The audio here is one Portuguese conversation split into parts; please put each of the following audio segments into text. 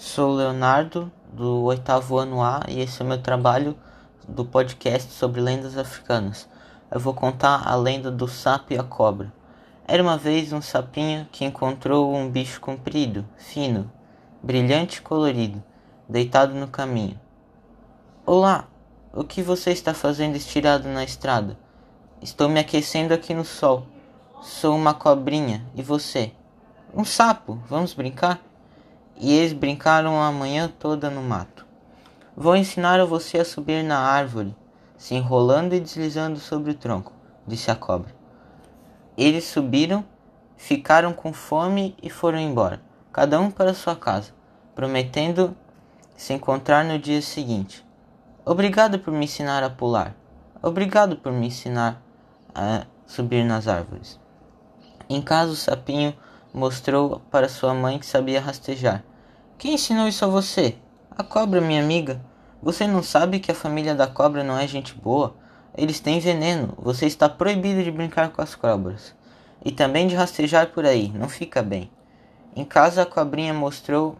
Sou Leonardo, do oitavo ano A, e esse é o meu trabalho do podcast sobre lendas africanas. Eu vou contar a lenda do sapo e a cobra. Era uma vez um sapinho que encontrou um bicho comprido, fino, brilhante e colorido, deitado no caminho. Olá, o que você está fazendo estirado na estrada? Estou me aquecendo aqui no sol. Sou uma cobrinha, e você? Um sapo, vamos brincar? E eles brincaram a manhã toda no mato. Vou ensinar a você a subir na árvore, se enrolando e deslizando sobre o tronco, disse a cobra. Eles subiram, ficaram com fome e foram embora, cada um para sua casa, prometendo se encontrar no dia seguinte. Obrigado por me ensinar a pular. Obrigado por me ensinar a subir nas árvores. Em casa, o sapinho mostrou para sua mãe que sabia rastejar. Quem ensinou isso a você? A cobra, minha amiga. Você não sabe que a família da cobra não é gente boa? Eles têm veneno. Você está proibido de brincar com as cobras. E também de rastejar por aí. Não fica bem. Em casa, a cobrinha mostrou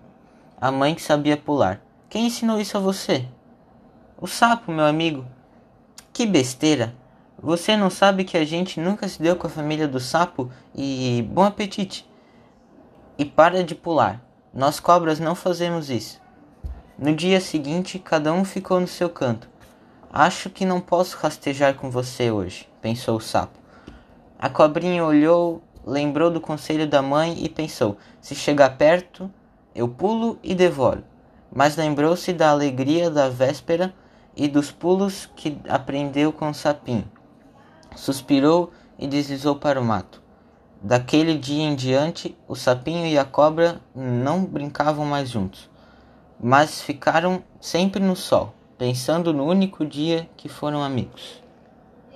a mãe que sabia pular. Quem ensinou isso a você? O sapo, meu amigo. Que besteira! Você não sabe que a gente nunca se deu com a família do sapo e bom apetite! E para de pular. Nós cobras não fazemos isso. No dia seguinte, cada um ficou no seu canto. Acho que não posso rastejar com você hoje, pensou o sapo. A cobrinha olhou, lembrou do conselho da mãe e pensou: se chegar perto, eu pulo e devoro. Mas lembrou-se da alegria da véspera e dos pulos que aprendeu com o sapinho. Suspirou e deslizou para o mato. Daquele dia em diante, o sapinho e a cobra não brincavam mais juntos, mas ficaram sempre no sol, pensando no único dia que foram amigos.